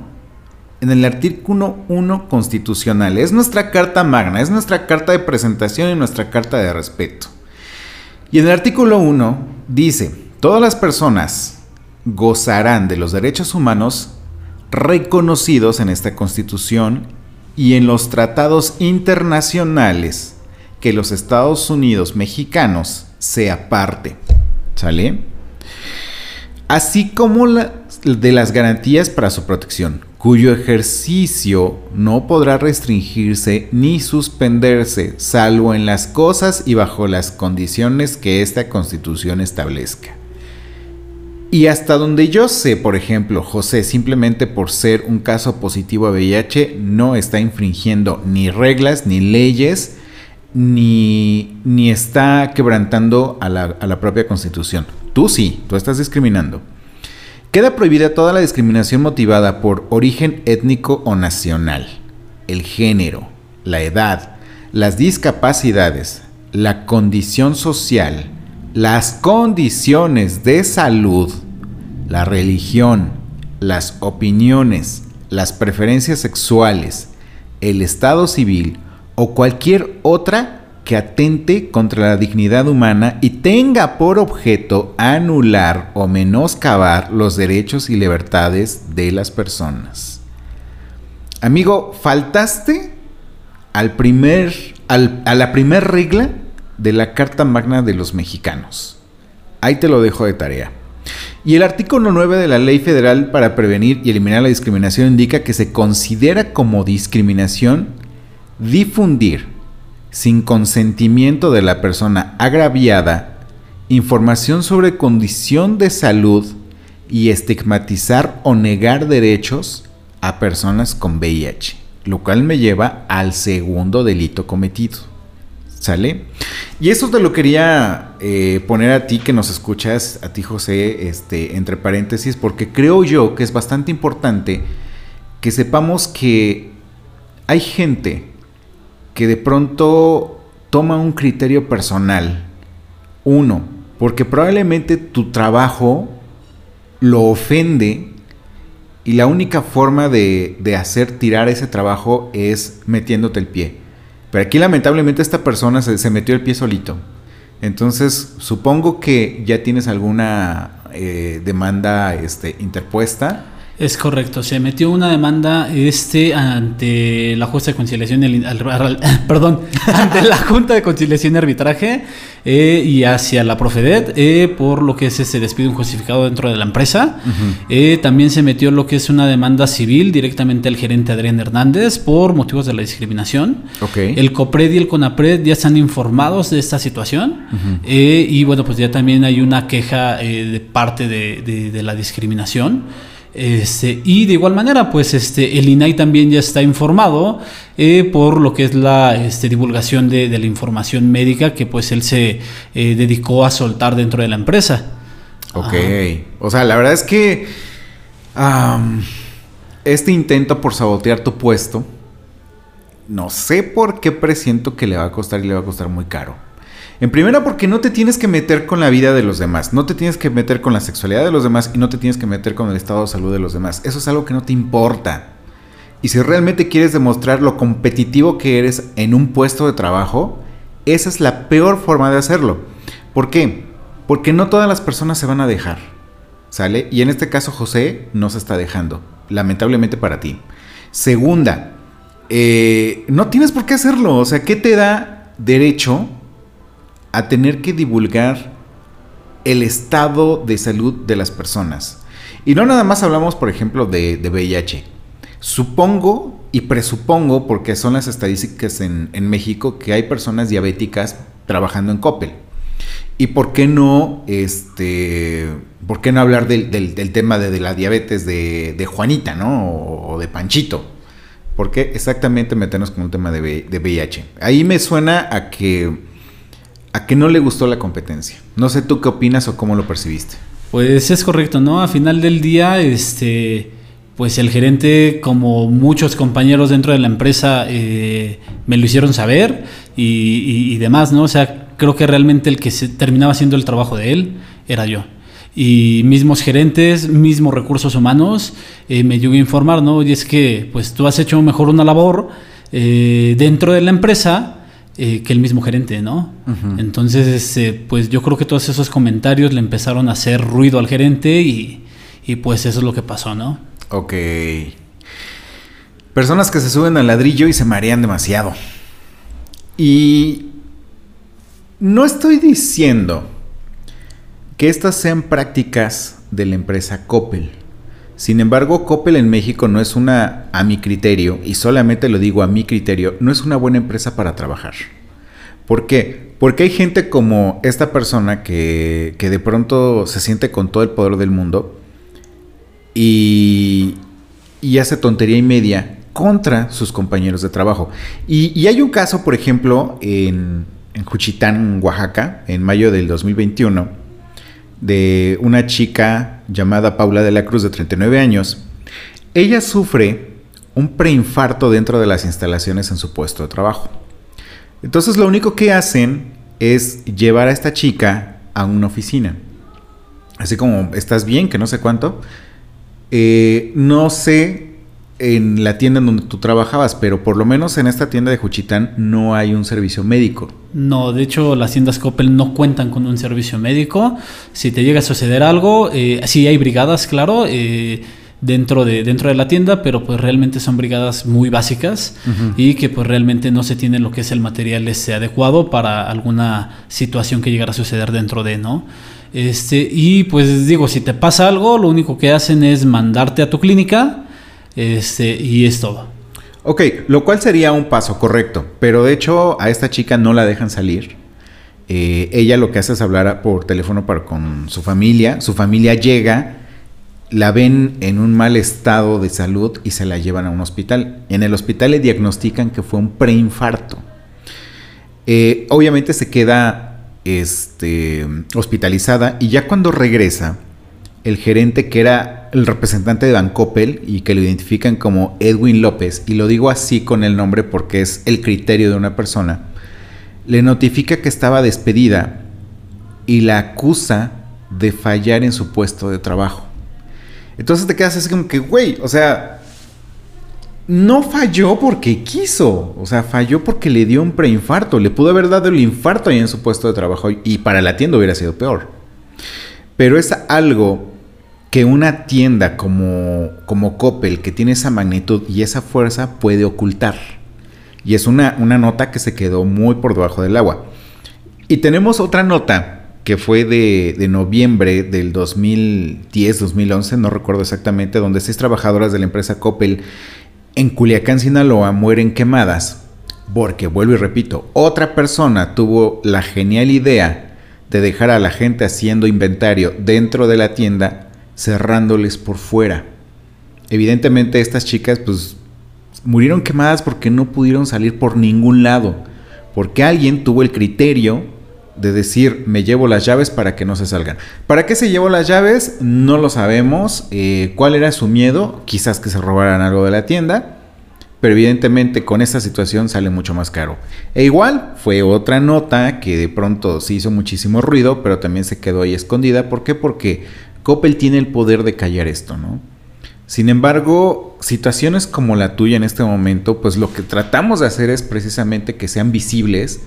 En el artículo 1 constitucional. Es nuestra carta magna, es nuestra carta de presentación y nuestra carta de respeto. Y en el artículo 1 dice, todas las personas gozarán de los derechos humanos reconocidos en esta Constitución y en los tratados internacionales que los Estados Unidos mexicanos sea parte. ¿Sale? Así como de las garantías para su protección, cuyo ejercicio no podrá restringirse ni suspenderse, salvo en las cosas y bajo las condiciones que esta Constitución establezca. Y hasta donde yo sé, por ejemplo, José, simplemente por ser un caso positivo a VIH, no está infringiendo ni reglas, ni leyes, ni, ni está quebrantando a la, a la propia constitución. Tú sí, tú estás discriminando. Queda prohibida toda la discriminación motivada por origen étnico o nacional, el género, la edad, las discapacidades, la condición social, las condiciones de salud, la religión, las opiniones, las preferencias sexuales, el estado civil o cualquier otra que atente contra la dignidad humana y tenga por objeto anular o menoscabar los derechos y libertades de las personas. Amigo, faltaste al primer, al, a la primera regla de la Carta Magna de los Mexicanos. Ahí te lo dejo de tarea. Y el artículo 9 de la Ley Federal para Prevenir y Eliminar la Discriminación indica que se considera como discriminación difundir, sin consentimiento de la persona agraviada, información sobre condición de salud y estigmatizar o negar derechos a personas con VIH, lo cual me lleva al segundo delito cometido. ¿Sale? Y eso te lo quería eh, poner a ti que nos escuchas, a ti José, este, entre paréntesis, porque creo yo que es bastante importante que sepamos que hay gente que de pronto toma un criterio personal. Uno, porque probablemente tu trabajo lo ofende y la única forma de, de hacer tirar ese trabajo es metiéndote el pie. Pero aquí lamentablemente esta persona se, metió el pie solito. Entonces, supongo que ya tienes alguna eh, demanda este, interpuesta. Es correcto, se metió una demanda este ante la Junta de Conciliación y el- al- al- perdón, ante la Junta de Conciliación y Arbitraje eh, y hacia la Profedet eh, por lo que es ese despido injustificado dentro de la empresa. Eh, también se metió lo que es una demanda civil directamente al gerente Adrián Hernández por motivos de la discriminación. Ok. El COPRED y el CONAPRED ya están informados de esta situación eh, y bueno, pues ya también hay una queja eh, de parte de, de- de la discriminación. Este, y de igual manera, pues este, el INAI también ya está informado eh, por lo que es la este, divulgación de, de la información médica que pues él se eh, dedicó a soltar dentro de la empresa. Ok. O sea, la verdad es que este intento por sabotear tu puesto, no sé por qué presiento que le va a costar y le va a costar muy caro. En primera, porque no te tienes que meter con la vida de los demás, no te tienes que meter con la sexualidad de los demás y no te tienes que meter con el estado de salud de los demás. Eso es algo que no te importa. Y si realmente quieres demostrar lo competitivo que eres en un puesto de trabajo, esa es la peor forma de hacerlo. ¿Por qué? Porque no todas las personas se van a dejar. ¿Sale? Y en este caso José no se está dejando. Lamentablemente para ti. Segunda, eh, no tienes por qué hacerlo. O sea, ¿qué te da derecho a tener que divulgar el estado de salud de las personas? Y no nada más hablamos, por ejemplo, de, de VIH. Supongo y presupongo, porque son las estadísticas en, en México, que hay personas diabéticas trabajando en Coppel. ¿Y por qué no, este, por qué no hablar del, del- tema de, la diabetes de, de Juanita, ¿no? O, o de Panchito. ¿Por qué exactamente meternos con un tema de, de VIH? Ahí me suena a que, a que no le gustó la competencia. No sé tú qué opinas o cómo lo percibiste. Pues es correcto, ¿no? A final del día, este, pues el gerente, como muchos compañeros dentro de la empresa, eh, me lo hicieron saber y, demás, ¿no? O sea, creo que realmente el que se terminaba haciendo el trabajo de él era yo. Y mismos gerentes, mismos recursos humanos, eh, me llegó a informar, ¿no? Y es que, pues tú has hecho mejor una labor eh, dentro de la empresa eh, que el mismo gerente, ¿no? Entonces, este, pues yo creo que todos esos comentarios le empezaron a hacer ruido al gerente y, y pues eso es lo que pasó, ¿no? Ok. Personas que se suben al ladrillo y se marean demasiado. Y no estoy diciendo que estas sean prácticas de la empresa Coppel. Sin embargo, Coppel en México no es una, a mi criterio, y solamente lo digo a mi criterio, no es una buena empresa para trabajar. ¿Por qué? Porque hay gente como esta persona que, que de pronto se siente con todo el poder del mundo y, y hace tontería y media contra sus compañeros de trabajo. Y, y hay un caso, por ejemplo, en, en Juchitán, Oaxaca, en mayo del 2021, de una chica llamada Paula de la Cruz de 39 años. Ella sufre un preinfarto dentro de las instalaciones en su puesto de trabajo. Entonces lo único que hacen es llevar a esta chica a una oficina. Así como, ¿estás bien? Que no sé cuánto. Eh, no sé en la tienda en donde tú trabajabas, pero por lo menos en esta tienda de Juchitán no hay un servicio médico. No, de hecho las tiendas Coppel no cuentan con un servicio médico. Si te llega a suceder algo, eh, sí hay brigadas, claro, eh, dentro, de, dentro de la tienda, pero pues realmente son brigadas muy básicas y que pues realmente no se tiene lo que es el material ese adecuado para alguna situación que llegara a suceder dentro de, ¿no? Este, y pues digo, si te pasa algo, lo único que hacen es mandarte a tu clínica este, y es todo. Ok, lo cual sería un paso correcto, pero de hecho a esta chica no la dejan salir. Eh, ella lo que hace es hablar por teléfono para, con su familia. Su familia llega, la ven en un mal estado de salud y se la llevan a un hospital. En el hospital le diagnostican que fue un preinfarto. Eh, obviamente se queda este, hospitalizada y ya cuando regresa, el gerente que era el representante de Bancoppel y que lo identifican como Edwin López, y lo digo así con el nombre porque es el criterio de una persona, le notifica que estaba despedida y la acusa de fallar en su puesto de trabajo. Entonces te quedas así como que, güey, o sea, no falló porque quiso, o sea, falló porque le dio un preinfarto, le pudo haber dado el infarto ahí en su puesto de trabajo y para la tienda hubiera sido peor. Pero es algo que una tienda como, como Coppel, que tiene esa magnitud y esa fuerza, puede ocultar. Y es una, una nota que se quedó muy por debajo del agua. Y tenemos otra nota que fue de, de noviembre del 2010-2011, no recuerdo exactamente, donde seis trabajadoras de la empresa Coppel en Culiacán, Sinaloa, mueren quemadas. Porque, vuelvo y repito, otra persona tuvo la genial idea de dejar a la gente haciendo inventario dentro de la tienda cerrándoles por fuera. Evidentemente estas chicas pues murieron quemadas porque no pudieron salir por ningún lado, porque alguien tuvo el criterio de decir me llevo las llaves para que no se salgan. ¿Para qué se llevó las llaves? No lo sabemos. Eh, ¿Cuál era su miedo? Quizás que se robaran algo de la tienda. Pero evidentemente con esta situación sale mucho más caro. E igual fue otra nota que de pronto se hizo muchísimo ruido, pero también se quedó ahí escondida. ¿Por qué? Porque Coppel tiene el poder de callar esto, ¿no? Sin embargo, situaciones como la tuya en este momento, pues lo que tratamos de hacer es precisamente que sean visibles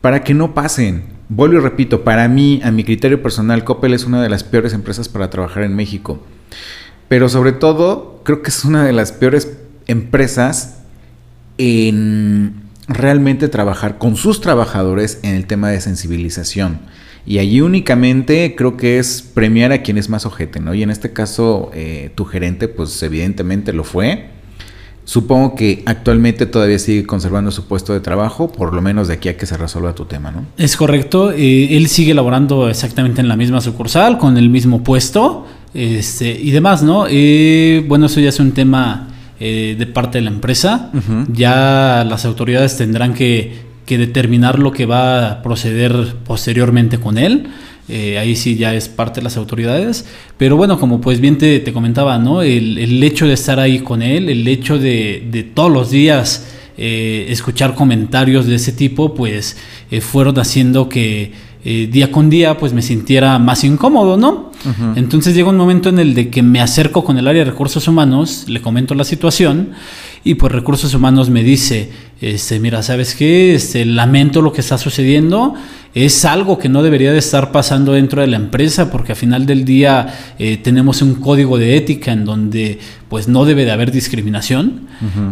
para que no pasen. Vuelvo y repito, para mí, a mi criterio personal, Coppel es una de las peores empresas para trabajar en México. Pero sobre todo, creo que es una de las peores empresas en realmente trabajar con sus trabajadores en el tema de sensibilización. Y allí únicamente creo que es premiar a quien es más ojete, ¿no? Y en este caso, eh, tu gerente, pues evidentemente lo fue. Supongo que actualmente todavía sigue conservando su puesto de trabajo, por lo menos de aquí a que se resuelva tu tema, ¿no? Es correcto. Eh, él sigue laborando exactamente en la misma sucursal, con el mismo puesto este, y demás, ¿no? Eh, bueno, eso ya es un tema de parte de la empresa. Ya las autoridades tendrán que que determinar lo que va a proceder posteriormente con él. Eh, ahí sí ya es parte de las autoridades. Pero bueno, como pues bien te, comentaba, ¿no? El, hecho de estar ahí con él, el hecho de, todos los días eh, escuchar comentarios de ese tipo, pues eh, fueron haciendo que día con día pues me sintiera más incómodo, ¿no? Entonces llega un momento en el de que me acerco con el área de recursos humanos, le comento la situación y pues recursos humanos me dice, este, mira, ¿sabes qué? Este, lamento lo que está sucediendo, es algo que no debería de estar pasando dentro de la empresa porque al final del día eh, tenemos un código de ética en donde pues no debe de haber discriminación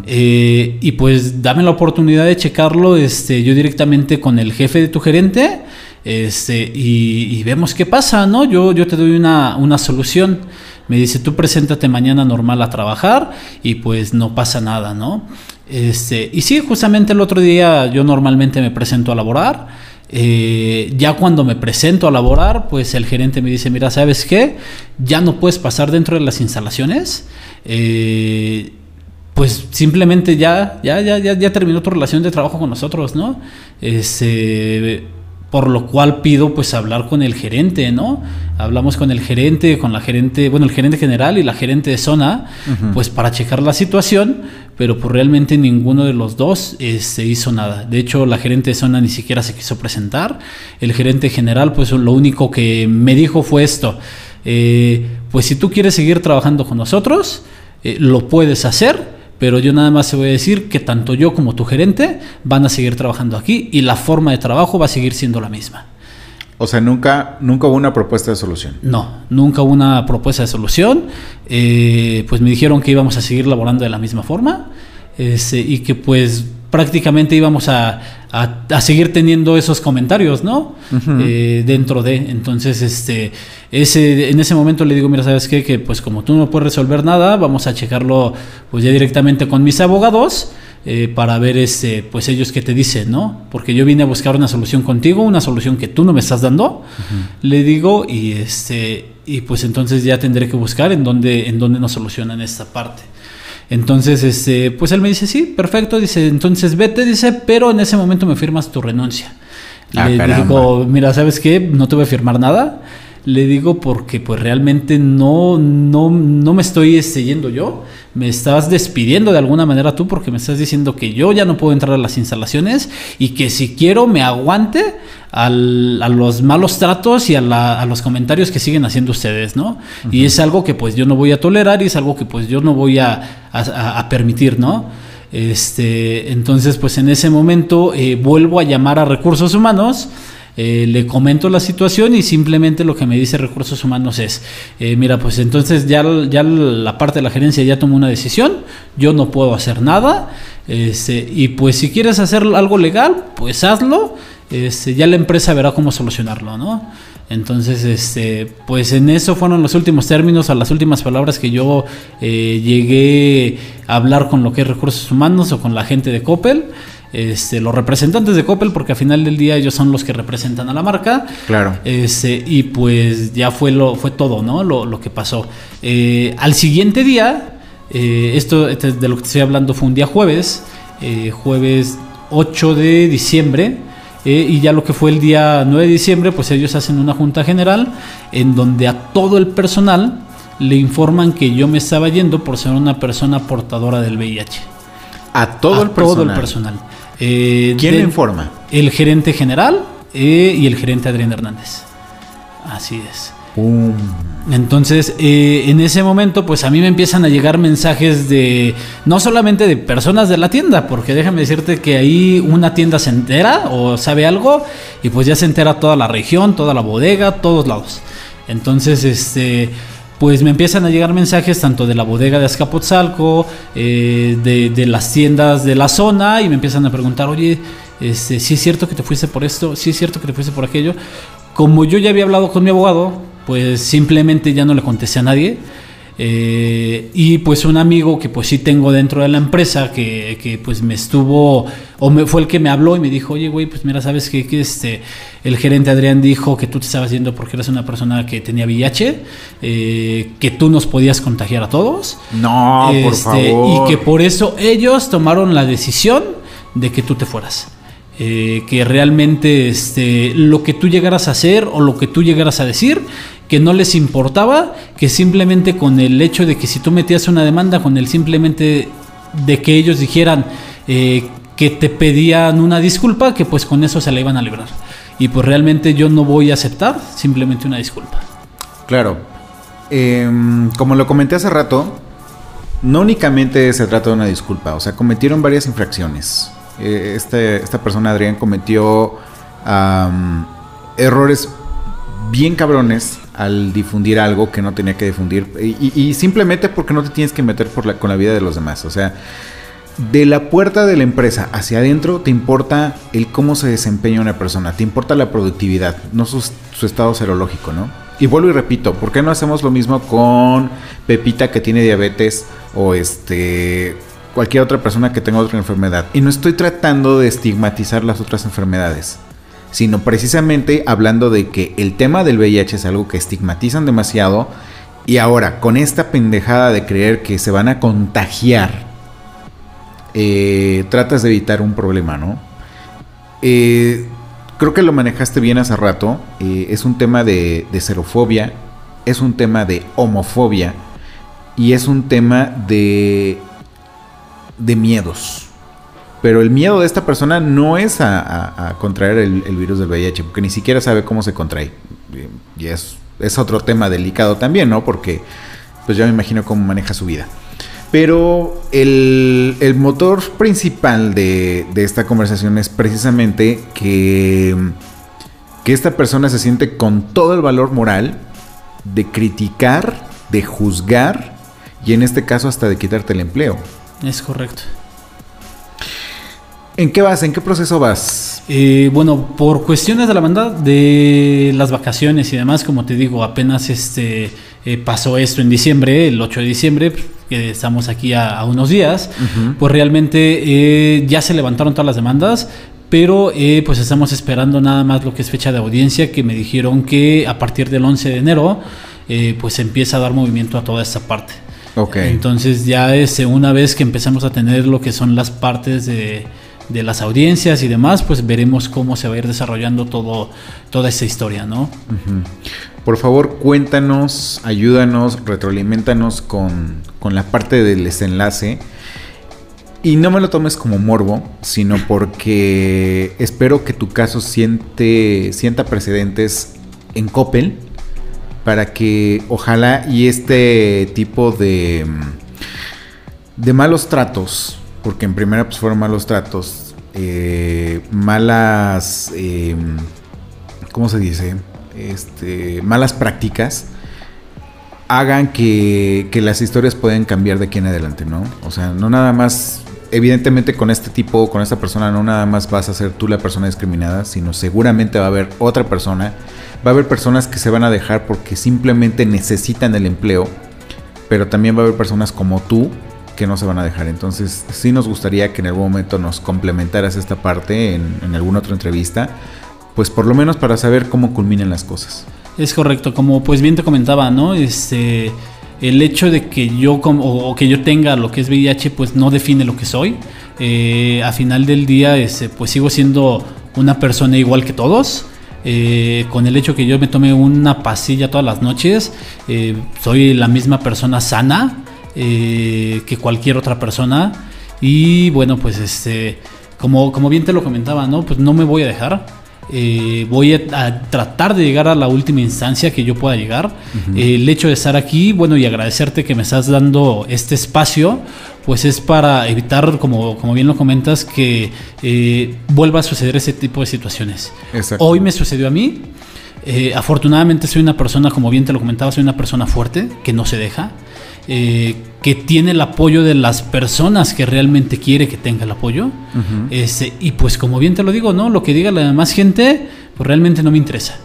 eh, y pues dame la oportunidad de checarlo este, yo directamente con el jefe de tu gerente este, y, vemos qué pasa, ¿no? Yo, yo te doy una, una solución. Me dice, tú preséntate mañana normal a trabajar y pues no pasa nada, ¿no? Este, y sí, justamente el otro día yo normalmente me presento a laborar. Eh, ya cuando me presento a laborar, pues el gerente me dice, mira, ¿sabes qué? Ya no puedes pasar dentro de las instalaciones. Eh, pues simplemente ya, ya, ya, ya, ya terminó tu relación de trabajo con nosotros, ¿no? Este, por lo cual pido pues hablar con el gerente, ¿no? Hablamos con el gerente, con la gerente, bueno, el gerente general y la gerente de zona, pues para checar la situación, pero pues realmente ninguno de los dos se este, hizo nada. De hecho, la gerente de zona ni siquiera se quiso presentar. El gerente general, pues lo único que me dijo fue esto, eh, pues si tú quieres seguir trabajando con nosotros, eh, lo puedes hacer, pero yo nada más te voy a decir que tanto yo como tu gerente van a seguir trabajando aquí y la forma de trabajo va a seguir siendo la misma. O sea, nunca, nunca hubo una propuesta de solución. No, nunca hubo una propuesta de solución. Eh, pues me dijeron que íbamos a seguir laborando de la misma forma este, y que pues prácticamente íbamos a, a, seguir teniendo esos comentarios, ¿no? Eh, dentro de. Entonces, este, ese, en ese momento le digo, mira, ¿sabes qué? Que pues como tú no puedes resolver nada, vamos a checarlo pues ya directamente con mis abogados. Eh, para ver este, pues ellos qué te dicen, ¿no? Porque yo vine a buscar una solución contigo, una solución que tú no me estás dando, le digo, y este, y pues entonces ya tendré que buscar en dónde, en dónde nos solucionan esta parte. Entonces, este, pues él me dice, sí, perfecto, dice, entonces vete, dice, pero en ese momento me firmas tu renuncia. Ah, le digo, mira, ¿sabes qué? No te voy a firmar nada. Le digo porque pues realmente no, no, no me estoy este, yendo yo. Me estás despidiendo de alguna manera tú porque me estás diciendo que yo ya no puedo entrar a las instalaciones y que si quiero me aguante a los malos tratos y a, los comentarios que siguen haciendo ustedes, ¿no? Y es algo que pues yo no voy a tolerar y es algo que pues yo no voy a, a permitir, ¿no? Este, entonces pues en ese momento eh, vuelvo a llamar a recursos humanos eh, le comento la situación y simplemente lo que me dice recursos humanos es, eh, mira, pues entonces ya, ya la parte de la gerencia ya tomó una decisión, yo no puedo hacer nada, este, y pues si quieres hacer algo legal, pues hazlo, este, ya la empresa verá cómo solucionarlo, ¿no? Entonces, este, pues en eso fueron los últimos términos, a las últimas palabras que yo eh, llegué a hablar con lo que es recursos humanos o con la gente de Coppel este, los representantes de Coppel, porque al final del día ellos son los que representan a la marca. Claro. Este, y pues ya fue, lo, fue todo, ¿no? Lo, que pasó. Eh, al siguiente día, eh, esto este, de lo que estoy hablando fue un día jueves, eh, jueves 8 de diciembre. y ya lo que fue el día 9 de diciembre, pues ellos hacen una junta general en donde a todo el personal le informan que yo me estaba yendo por ser una persona portadora del VIH. A todo el personal. Todo el personal. Eh, ¿Quién informa? El gerente general eh, y el gerente Adrián Hernández. Así es. Entonces, eh, en ese momento, pues a mí me empiezan a llegar mensajes de, no solamente de personas de la tienda, porque déjame decirte que ahí una tienda se entera o sabe algo y pues ya se entera toda la región, toda la bodega, todos lados. Entonces, este pues me empiezan a llegar mensajes tanto de la bodega de Azcapotzalco, eh, de, las tiendas de la zona, y me empiezan a preguntar, oye, este, si es cierto que te fuiste por esto, si es cierto que te fuiste por aquello. Como yo ya había hablado con mi abogado, pues simplemente ya no le contesté a nadie. Eh, y pues un amigo que pues sí tengo dentro de la empresa que, que, pues me estuvo o me fue el que me habló y me dijo oye güey pues mira sabes que, que este el gerente Adrián dijo que tú te estabas yendo porque eras una persona que tenía VIH eh, que tú nos podías contagiar a todos no por este, favor. y que por eso ellos tomaron la decisión de que tú te fueras. Eh, que realmente este, lo que tú llegaras a hacer o lo que tú llegaras a decir que no les importaba, que simplemente con el hecho de que si tú metías una demanda, con el simplemente de que ellos dijeran eh, que te pedían una disculpa, que pues con eso se la iban a librar. y pues realmente yo no voy a aceptar simplemente una disculpa. Claro. Em, como lo comenté hace rato, no únicamente se trata de una disculpa, o sea, cometieron varias infracciones. Eh, este, esta persona, Adrián, cometió am, errores bien cabrones al difundir algo que no tenía que difundir. Y, simplemente porque no te tienes que meter por la- con la vida de los demás. O sea, de la puerta de la empresa hacia adentro te importa el cómo se desempeña una persona, te importa la productividad, no su, su estado serológico, ¿no? Y vuelvo y repito, ¿por qué no hacemos lo mismo con Pepita que tiene diabetes o este cualquier otra persona que tenga otra enfermedad? Y no estoy tratando de estigmatizar las otras enfermedades, sino precisamente hablando de que el tema del VIH es algo que estigmatizan demasiado y ahora con esta pendejada de creer que se van a contagiar eh, tratas de evitar un problema, ¿no? Eh, creo que lo manejaste bien hace rato. eh, es un tema de, de xerofobia, es un tema de homofobia y es un tema de, de miedos. Pero el miedo de esta persona no es a, contraer el, virus del VIH, porque ni siquiera sabe cómo se contrae. Y es, otro tema delicado también, ¿no? Porque pues ya me imagino cómo maneja su vida. Pero el, motor principal de, esta conversación es precisamente que esta persona se siente con todo el valor moral de criticar, de juzgar y en este caso hasta de quitarte el empleo. Es correcto. ¿En qué vas? ¿En qué proceso vas? Eh, bueno, por cuestiones de la banda, de las vacaciones y demás, como te digo, apenas este eh, pasó esto en diciembre, el 8 de diciembre, que estamos aquí a, a unos días, pues realmente eh, ya se levantaron todas las demandas, pero eh, pues estamos esperando nada más lo que es fecha de audiencia, que me dijeron que a partir del 11 de enero, eh, pues empieza a dar movimiento a toda esta parte. Ok. Entonces ya es una vez que empezamos a tener lo que son las partes de, de las audiencias y demás, pues veremos cómo se va a ir desarrollando todo, toda esta historia, ¿no? Por favor, cuéntanos, ayúdanos, retroalimentanos con, con la parte del desenlace. Y no me lo tomes como morbo, sino porque espero que tu caso siente, sienta precedentes en Coppel para que ojalá y este tipo de, de malos tratos, porque en primera pues fueron malos tratos, eh, malas, eh, ¿cómo se dice? Este, malas prácticas, hagan que, que las historias pueden cambiar de aquí en adelante, ¿no? O sea, no nada más, evidentemente con este tipo, con esta persona, no nada más vas a ser tú la persona discriminada, sino seguramente va a haber otra persona, va a haber personas que se van a dejar porque simplemente necesitan el empleo, pero también va a haber personas como tú que no se van a dejar. Entonces, sí nos gustaría que en algún momento nos complementaras esta parte en, en alguna otra entrevista, pues por lo menos para saber cómo culminan las cosas. Es correcto, como pues bien te comentaba, ¿no? Este, el hecho de que yo como, o, que yo tenga lo que es VIH, pues no define lo que soy. Eh, a final del día, este, pues sigo siendo una persona igual que todos. Eh, con el hecho que yo me tome una pasilla todas las noches, eh, soy la misma persona sana eh, que cualquier otra persona. Y bueno, pues este, como, como bien te lo comentaba, ¿no? Pues no me voy a dejar. Eh, voy a, a tratar de llegar a la última instancia que yo pueda llegar. Eh, el hecho de estar aquí, bueno, y agradecerte que me estás dando este espacio, pues es para evitar, como, como bien lo comentas, que eh, vuelva a suceder ese tipo de situaciones. Exacto. Hoy me sucedió a mí. Eh, afortunadamente soy una persona, como bien te lo comentaba, soy una persona fuerte, que no se deja, eh, que tiene el apoyo de las personas que realmente quiere que tenga el apoyo. Este, y pues como bien te lo digo, ¿no? Lo que diga la demás gente, pues realmente no me interesa.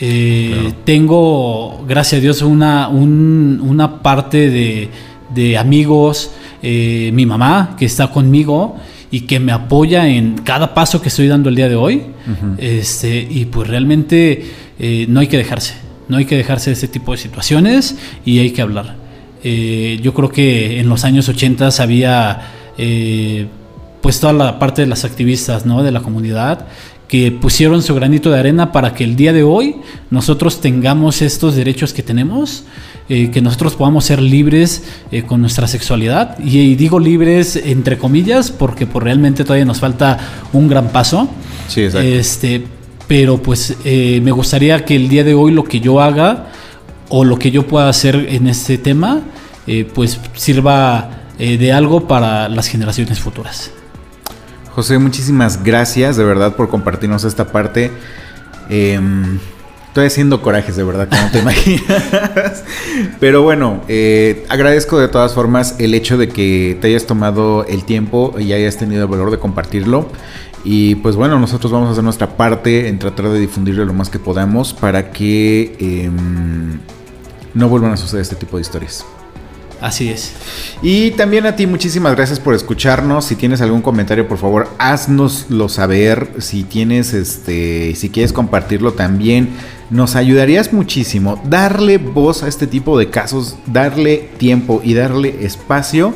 Eh, Tengo, gracias a Dios, una, un- una parte de, de amigos, eh, mi mamá que está conmigo y que me apoya en cada paso que estoy dando el día de hoy. este, y pues realmente eh, no hay que dejarse, no hay que dejarse de ese tipo de situaciones y hay que hablar. Eh, yo creo que en los años 80 había eh, pues toda la parte de las activistas ¿no? de la comunidad que pusieron su granito de arena para que el día de hoy nosotros tengamos estos derechos que tenemos, eh, que nosotros podamos ser libres eh, con nuestra sexualidad. Y, y digo libres entre comillas porque pues, realmente todavía nos falta un gran paso. Sí, exacto. Este, pero pues eh, me gustaría que el día de hoy lo que yo haga o lo que yo pueda hacer en este tema, eh, pues sirva eh, de algo para las generaciones futuras. José, muchísimas gracias de verdad por compartirnos esta parte. Em, estoy haciendo corajes de verdad, como te imaginas. Pero bueno, eh, agradezco de todas formas el hecho de que te hayas tomado el tiempo y hayas tenido el valor de compartirlo. Y pues bueno, nosotros vamos a hacer nuestra parte en tratar de difundirlo lo más que podamos para que em, no vuelvan a suceder este tipo de historias. Así es. Y también a ti muchísimas gracias por escucharnos. Si tienes algún comentario, por favor, haznoslo saber. Si tienes este, si quieres compartirlo también, nos ayudarías muchísimo darle voz a este tipo de casos, darle tiempo y darle espacio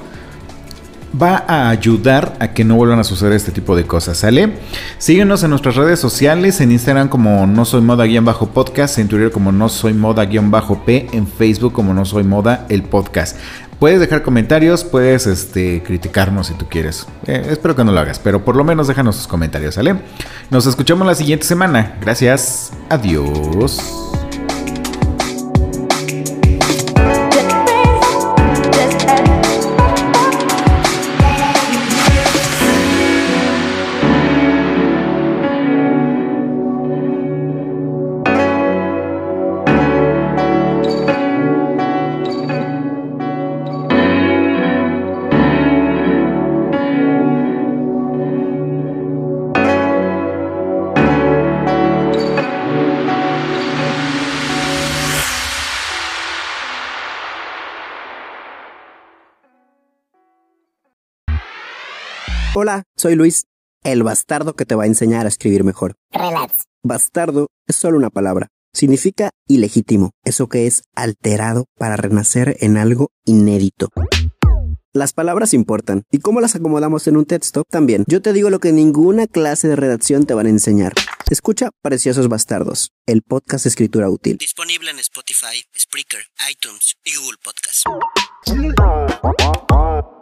va a ayudar a que no vuelvan a suceder este tipo de cosas, ¿sale? Síguenos en nuestras redes sociales, en Instagram como no soy moda-podcast, en Twitter como no soy moda-p, en Facebook como no soy moda el podcast. Puedes dejar comentarios, puedes este, criticarnos si tú quieres. Eh, espero que no lo hagas, pero por lo menos déjanos tus comentarios, ¿sale? Nos escuchamos la siguiente semana. Gracias. Adiós. Hola, soy Luis, el bastardo que te va a enseñar a escribir mejor. Relax. Bastardo es solo una palabra. Significa ilegítimo, eso que es alterado para renacer en algo inédito. Las palabras importan, y cómo las acomodamos en un texto también. Yo te digo lo que ninguna clase de redacción te van a enseñar. Escucha Preciosos Bastardos, el podcast de escritura útil. Disponible en Spotify, Spreaker, iTunes y Google Podcast.